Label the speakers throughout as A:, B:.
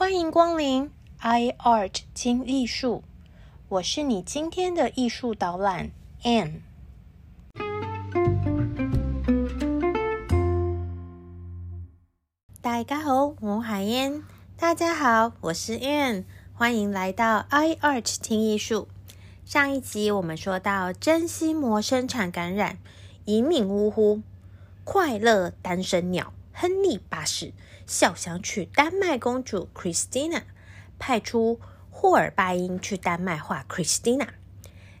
A: 欢迎光临 iArt 听艺术，我是你今天的艺术导览 Anne。大家好，我海燕。大家好，我是 Anne。欢迎来到 iArt 听艺术。上一集我们说到真心膜生产感染，一命呜呼。快乐单身鸟亨利八世笑想娶丹麦公主 Christina，派出霍尔拜因去丹麦画 Christina。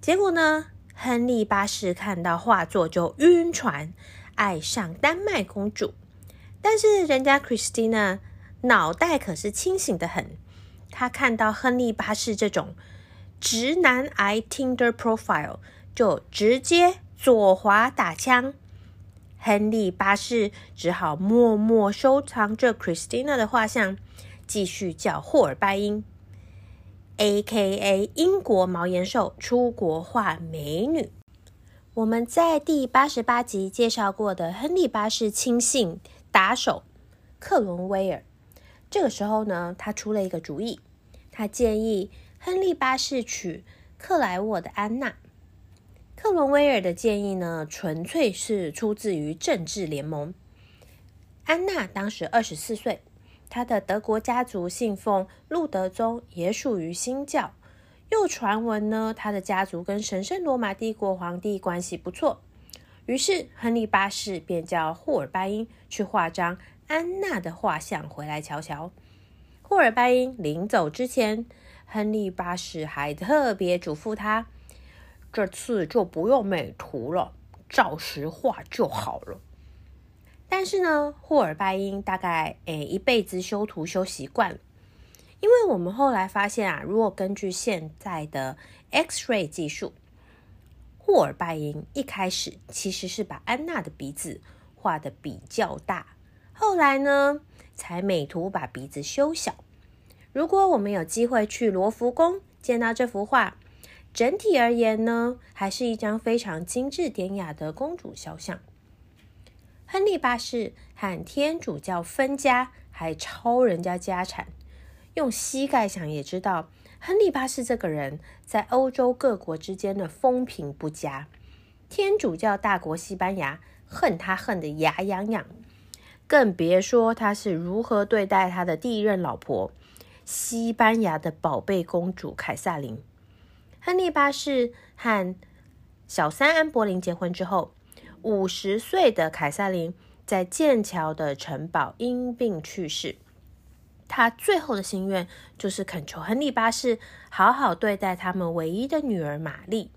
A: 结果呢，亨利八世看到画作就晕船，爱上丹麦公主。但是人家 Christina 脑袋可是清醒的很，他看到亨利八世这种直男癌 Tinder profile，就直接左滑打枪。亨利八世只好默默收藏着 Christina 的画像，继续叫霍尔拜因 （A.K.A. 英国毛岩兽）出国画美女。我们在第八十八集介绍过的亨利八世亲信打手克伦威尔，这个时候呢，他出了一个主意，他建议亨利八世娶克莱沃的安娜。克伦威尔的建议呢，纯粹是出自于政治联盟。安娜当时二十四岁，她的德国家族信奉路德宗，也属于新教。又传闻呢，她的家族跟神圣罗马帝国皇帝关系不错。于是，亨利八世便叫霍尔拜因去画张安娜的画像回来瞧瞧。霍尔拜因临走之前，亨利八世还特别嘱咐他。这次就不用美图了，照实画就好了。但是呢，霍尔拜因大概诶一辈子修图修习惯了，因为我们后来发现啊，如果根据现在的 X-ray 技术，霍尔拜因一开始其实是把安娜的鼻子画的比较大，后来呢才美图把鼻子修小。如果我们有机会去罗浮宫见到这幅画。整体而言呢，还是一张非常精致典雅的公主肖像。亨利八世和天主教分家，还抄人家家产。用膝盖想也知道，亨利八世这个人在欧洲各国之间的风评不佳。天主教大国西班牙恨他恨得牙痒痒，更别说他是如何对待他的第一任老婆——西班牙的宝贝公主凯撒琳。亨利八世和小三安柏林结婚之后，五十岁的凯瑟琳在剑桥的城堡因病去世。他最后的心愿就是恳求亨利八世好好对待他们唯一的女儿玛丽。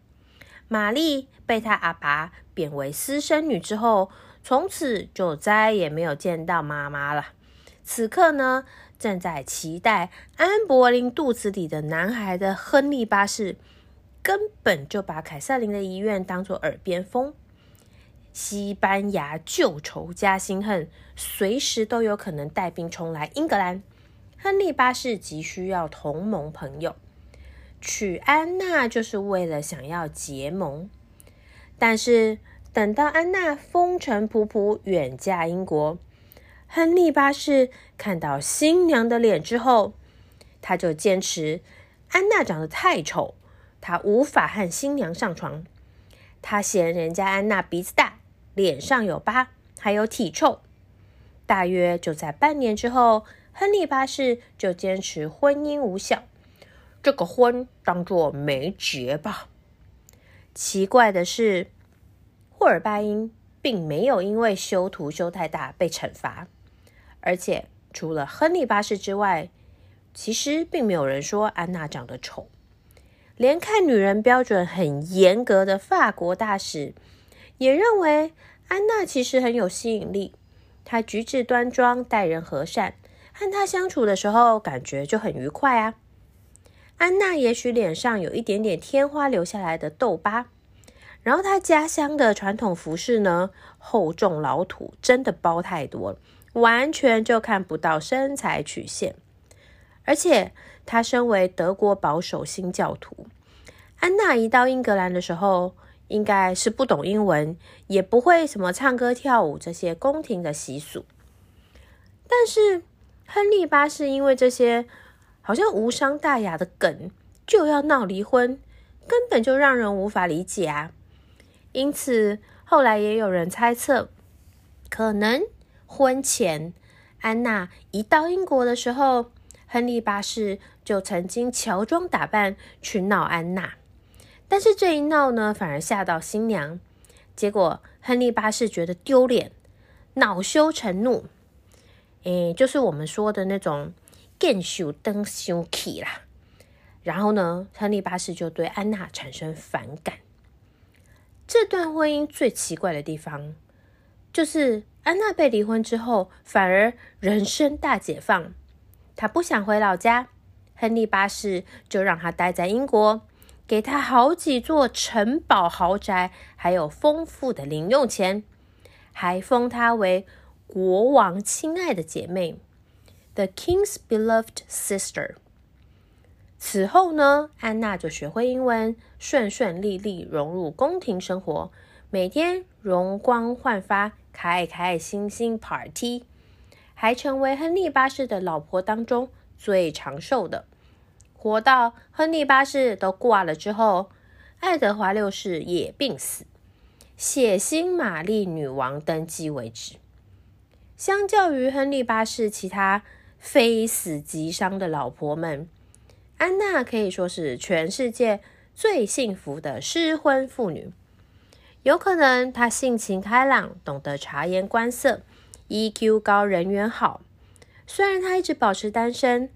A: 玛丽被他阿爸贬为私生女之后，从此就再也没有见到妈妈了。此刻呢，正在期待安柏林肚子里的男孩的亨利八世。根本就把凯瑟琳的遗愿当作耳边风。西班牙旧仇加新恨，随时都有可能带兵冲来英格兰。亨利八世急需要同盟朋友，娶安娜就是为了想要结盟。但是等到安娜风尘仆仆远嫁英国，亨利八世看到新娘的脸之后，他就坚持安娜长得太丑。他无法和新娘上床，他嫌人家安娜鼻子大，脸上有疤，还有体臭。大约就在半年之后，亨利八世就坚持婚姻无效，这个婚当作没结吧。奇怪的是，霍尔巴因并没有因为修图修太大被惩罚，而且除了亨利八世之外，其实并没有人说安娜长得丑。连看女人标准很严格的法国大使也认为安娜其实很有吸引力。她举止端庄，待人和善，和她相处的时候感觉就很愉快啊。安娜也许脸上有一点点天花留下来的痘疤，然后她家乡的传统服饰呢，厚重老土，真的包太多了，完全就看不到身材曲线，而且。他身为德国保守新教徒，安娜一到英格兰的时候，应该是不懂英文，也不会什么唱歌跳舞这些宫廷的习俗。但是亨利八世因为这些好像无伤大雅的梗就要闹离婚，根本就让人无法理解啊！因此，后来也有人猜测，可能婚前安娜一到英国的时候，亨利八世就曾经乔装打扮去闹安娜，但是这一闹呢，反而吓到新娘，结果亨利八世觉得丢脸，恼羞成怒。诶，就是我们说的那种更羞登羞气啦。然后呢，亨利八世就对安娜产生反感。这段婚姻最奇怪的地方，就是安娜被离婚之后，反而人生大解放。她不想回老家，亨利八世就让她待在英国，给她好几座城堡豪宅，还有丰富的零用钱，还封她为。国王亲爱的姐妹，The King's beloved sister。此后呢，安娜就学会英文，顺顺利利融入宫廷生活，每天容光焕发，开开心心 party，还成为亨利八世的老婆当中最长寿的，活到亨利八世都挂了之后，爱德华六世也病死，血腥玛丽女王登基为止。相较于亨利八世其他非死即伤的老婆们，安娜可以说是全世界最幸福的失婚妇女。有可能他性情开朗，懂得察言观色，EQ 高，人缘好。虽然他一直保持单身，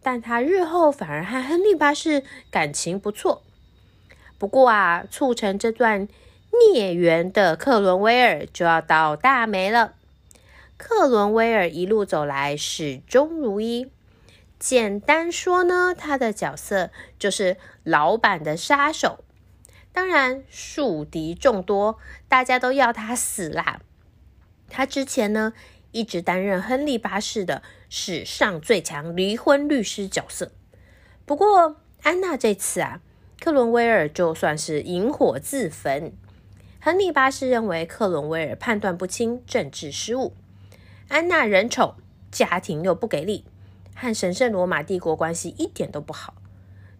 A: 但他日后反而和亨利八世感情不错。不过啊，促成这段孽缘的克伦威尔就要倒大霉了。克伦威尔一路走来始终如一。简单说呢，他的角色就是老板的杀手。当然，树敌众多，大家都要他死啦。他之前呢，一直担任亨利八世的史上最强离婚律师角色。不过，安娜这次啊，克伦威尔就算是引火自焚。亨利八世认为克伦威尔判断不清，政治失误。安娜人丑，家庭又不给力，和神圣罗马帝国关系一点都不好。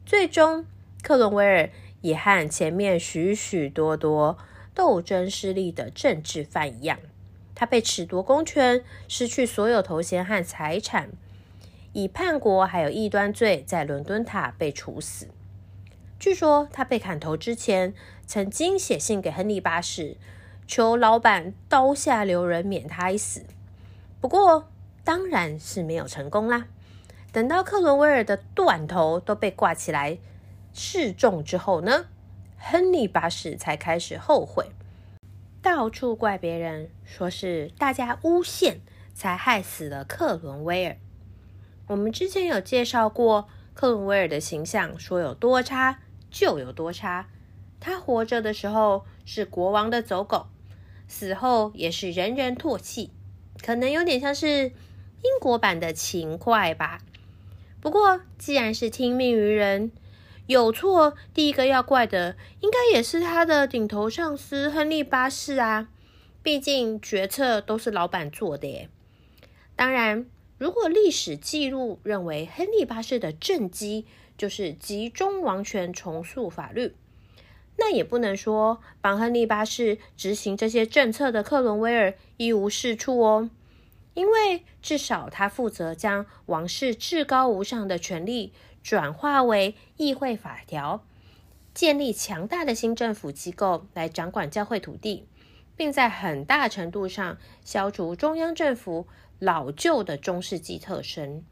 A: 最终，克伦威尔也和前面许许多多斗争失利的政治犯一样，他被褫夺公权，失去所有头衔和财产，以叛国还有异端罪在伦敦塔被处死。据说他被砍头之前，曾经写信给亨利八世，求老板刀下留人，免他一死。不过，当然是没有成功啦。等到克伦威尔的断头都被挂起来示众之后呢，亨利八世才开始后悔，到处怪别人，说是大家诬陷才害死了克伦威尔。我们之前有介绍过克伦威尔的形象，说有多差就有多差。他活着的时候是国王的走狗，死后也是人人唾弃。可能有点像是英国版的勤快吧。不过，既然是听命于人，有错第一个要怪的，应该也是他的顶头上司亨利八世啊。毕竟决策都是老板做的耶。当然，如果历史记录认为亨利八世的政绩就是集中王权、重塑法律，那也不能说帮亨利八世执行这些政策的克伦威尔一无是处哦。因为至少他负责将王室至高无上的权力转化为议会法条，建立强大的新政府机构来掌管教会土地，并在很大程度上消除中央政府老旧的中世纪特征。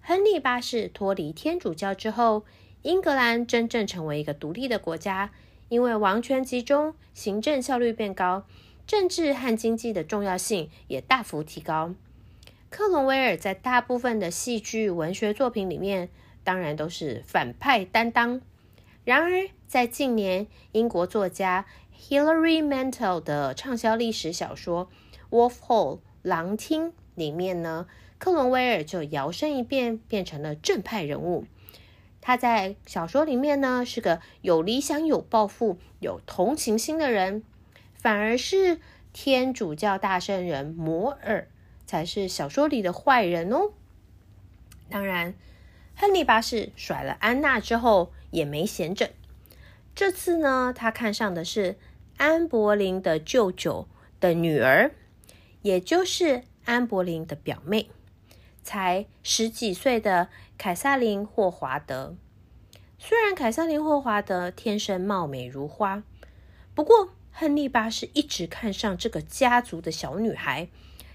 A: 亨利八世脱离天主教之后，英格兰真正成为一个独立的国家，因为王权集中，行政效率变高。政治和经济的重要性也大幅提高。克伦威尔在大部分的戏剧、文学作品里面，当然都是反派担当。然而，在近年，英国作家 Hilary Mantel 的畅销历史小说《Wolf Hall》狼厅里面呢，克伦威尔就摇身一变，变成了正派人物。他在小说里面呢，是个有理想、有抱负、有同情心的人。反而是天主教大圣人摩尔才是小说里的坏人哦。当然，亨利八世甩了安娜之后也没闲着。这次呢，他看上的是安柏林的舅舅的女儿，也就是安柏林的表妹，才十几岁的凯瑟琳·霍华德。虽然凯瑟琳·霍华德天生貌美如花，不过亨利八世一直看上这个家族的小女孩。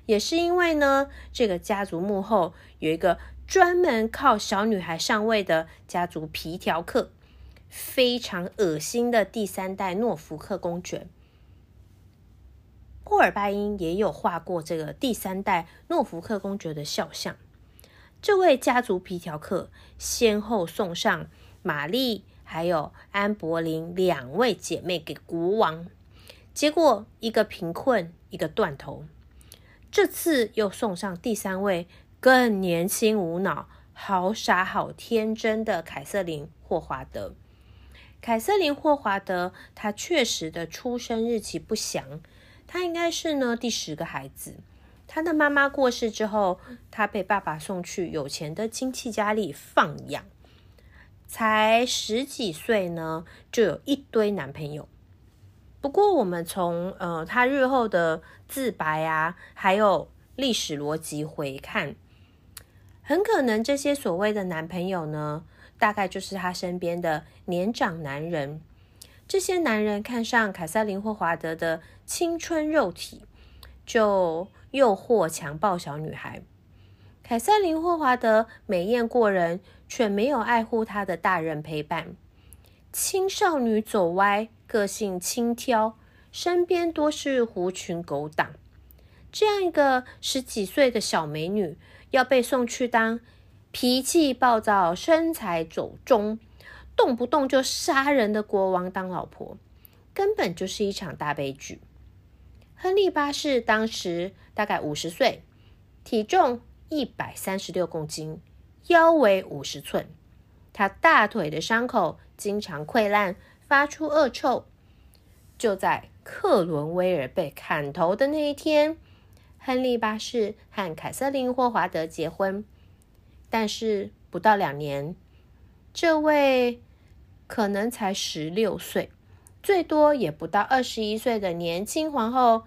A: 也是因为呢，这个家族幕后有一个专门靠小女孩上位的家族皮条客，非常恶心的第三代诺福克公爵。霍尔拜因也有画过这个第三代诺福克公爵的肖像。这位家族皮条客先后送上玛丽还有安柏林两位姐妹给国王，结果一个贫困，一个断头。这次又送上第三位更年轻、无脑、好傻、好天真的凯瑟琳·霍华德。凯瑟琳·霍华德，她确实的出生日期不详，她应该是呢第十个孩子。她的妈妈过世之后，她被爸爸送去有钱的亲戚家里放养，才十几岁呢，就有一堆男朋友。不过，我们从呃他日后的自白啊，还有历史逻辑回看，很可能这些所谓的男朋友呢，大概就是他身边的年长男人。这些男人看上凯瑟琳·霍华德的青春肉体，就诱惑强暴小女孩。凯瑟琳·霍华德美艳过人，却没有爱护她的大人陪伴。青少女走歪。个性轻佻，身边多是狐群狗党。这样一个十几岁的小美女，要被送去当脾气暴躁、身材走中、动不动就杀人的国王当老婆，根本就是一场大悲剧。亨利八世当时大概五十岁，体重一百三十六公斤，腰围五十寸。他大腿的伤口经常溃烂。发出恶臭。就在克伦威尔被砍头的那一天，亨利八世和凯瑟琳·霍华德结婚。但是不到两年，这位可能才十六岁，最多也不到二十一岁的年轻皇后，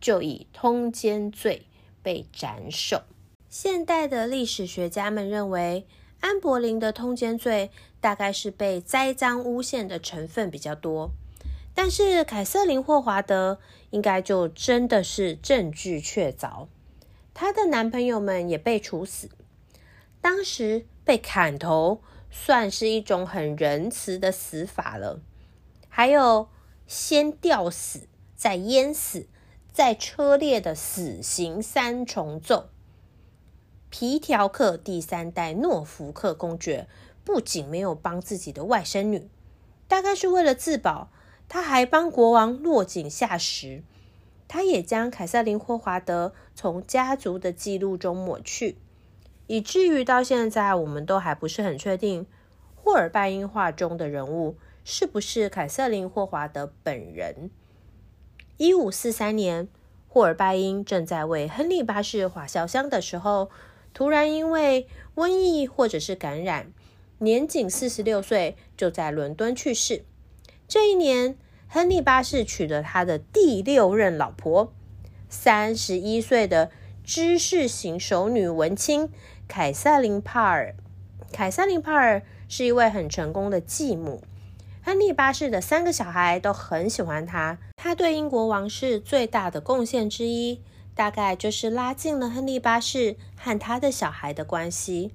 A: 就以通奸罪被斩首。现代的历史学家们认为。安柏林的通奸罪大概是被栽赃诬陷的成分比较多，但是凯瑟琳霍华德应该就真的是证据确凿，她的男朋友们也被处死。当时被砍头算是一种很仁慈的死法了，还有先吊死、再淹死、再车裂的死刑三重奏。皮条客第三代诺福克公爵不仅没有帮自己的外甥女，大概是为了自保，他还帮国王落井下石。他也将凯瑟琳霍华德从家族的记录中抹去，以至于到现在，我们都还不是很确定霍尔拜因画中的人物是不是凯瑟琳霍华德本人。一五四三年，霍尔拜因正在为亨利八世画肖像的时候。突然因为瘟疫或者是感染，年仅四十六岁就在伦敦去世。这一年，亨利八世娶了他的第六任老婆，三十一岁的知识型熟女文青凯瑟琳帕尔。凯瑟琳帕尔是一位很成功的继母，亨利八世的三个小孩都很喜欢她。她对英国王室最大的贡献之一。大概就是拉近了亨利八世和他的小孩的关系。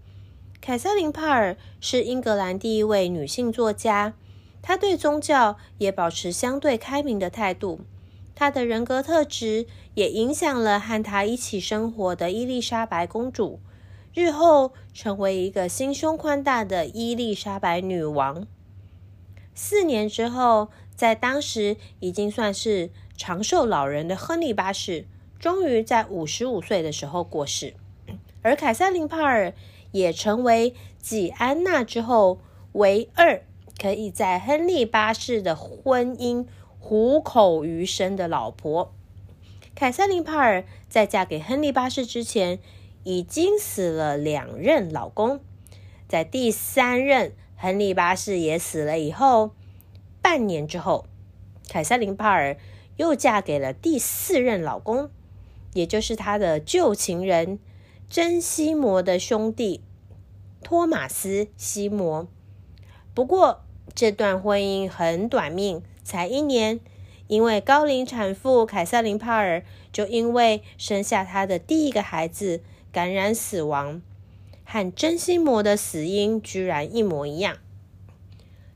A: 凯瑟琳·帕尔是英格兰第一位女性作家，他对宗教也保持相对开明的态度。他的人格特质也影响了和他一起生活的伊丽莎白公主，日后成为一个心胸宽大的伊丽莎白女王。四年之后，在当时已经算是长寿老人的亨利八世。终于在五十五岁的时候过世，而凯瑟琳·帕尔也成为继安娜之后唯二可以在亨利八世的婚姻虎口余生的老婆。凯瑟琳·帕尔在嫁给亨利八世之前，已经死了两任老公，在第三任亨利八世也死了以后，半年之后，凯瑟琳帕尔又嫁给了第四任老公，也就是她的旧情人珍西摩的兄弟托马斯西摩。不过这段婚姻很短命，才一年，因为高龄产妇凯瑟琳帕尔就因为生下她的第一个孩子。感染死亡，和真心魔的死因居然一模一样。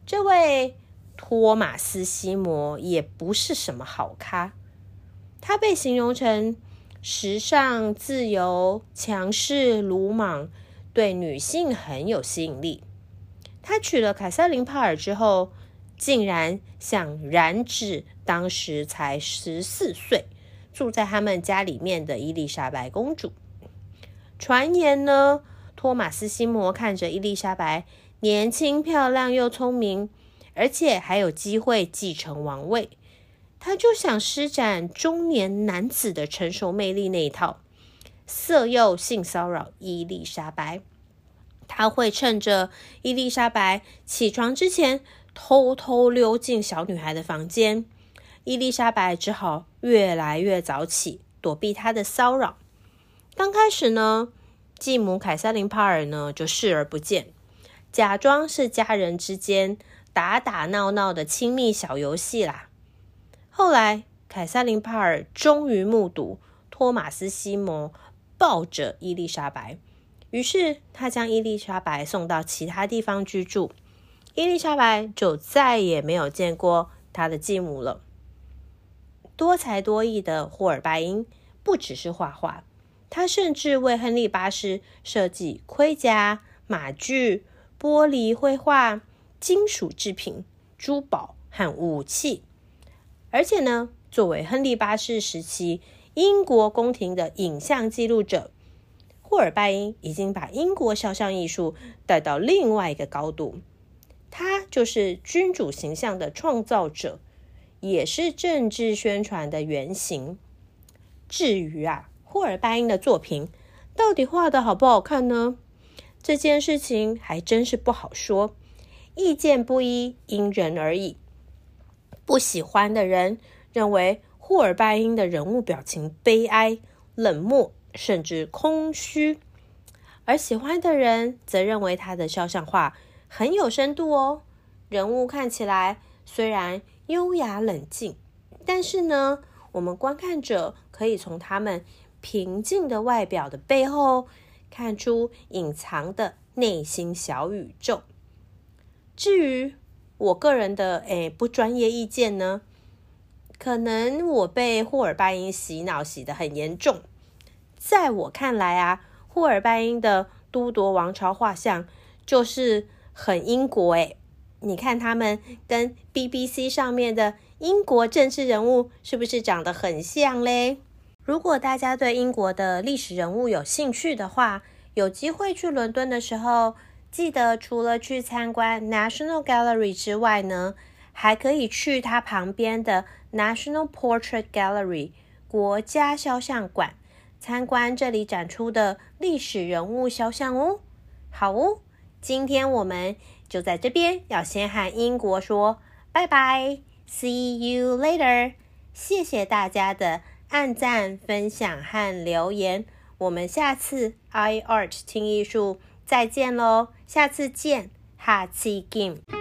A: 这位托马斯西摩也不是什么好咖，他被形容成时尚、自由、强势、鲁莽，对女性很有吸引力。他娶了凯瑟琳帕尔之后，竟然想染指当时才十四岁、住在他们家里面的伊丽莎白公主。传言呢，托马斯西摩看着伊丽莎白年轻漂亮又聪明，而且还有机会继承王位，他就想施展中年男子的成熟魅力那一套，色诱性骚扰伊丽莎白。他会趁着伊丽莎白起床之前，偷偷溜进小女孩的房间，伊丽莎白只好越来越早起，躲避他的骚扰。刚开始呢，继母凯瑟琳帕尔呢就视而不见，假装是家人之间打打闹闹的亲密小游戏啦。后来，凯瑟琳帕尔终于目睹托马斯西摩抱着伊丽莎白，于是他将伊丽莎白送到其他地方居住，伊丽莎白就再也没有见过他的继母了。多才多艺的霍尔拜因不只是画画。他甚至为亨利八世设计盔甲、马具、玻璃绘画、金属制品、珠宝和武器。而且呢，作为亨利八世时期英国宫廷的影像记录者，霍尔拜因已经把英国肖像艺术带到另外一个高度。他就是君主形象的创造者，也是政治宣传的原型。至于啊。霍尔拜因的作品到底画的好不好看呢？这件事情还真是不好说，意见不一，因人而异。不喜欢的人认为霍尔拜因的人物表情悲哀、冷漠，甚至空虚；而喜欢的人则认为他的肖像画很有深度哦。人物看起来虽然优雅冷静，但是呢，我们观看者可以从他们。平静的外表的背后，看出隐藏的内心小宇宙。至于我个人的诶不专业意见呢，可能我被霍尔拜因洗脑洗得很严重。在我看来啊，霍尔拜因的都铎王朝画像就是很英国诶。你看他们跟 BBC 上面的英国政治人物是不是长得很像嘞？如果大家对英国的历史人物有兴趣的话，有机会去伦敦的时候，记得除了去参观 National Gallery 之外呢，还可以去它旁边的 National Portrait Gallery 国家肖像馆参观这里展出的历史人物肖像哦。好哦，今天我们就在这边要先和英国说拜拜，See you later，谢谢大家的。按赞、分享和留言，我们下次 i art 听艺术再见喽！下次见，下次见。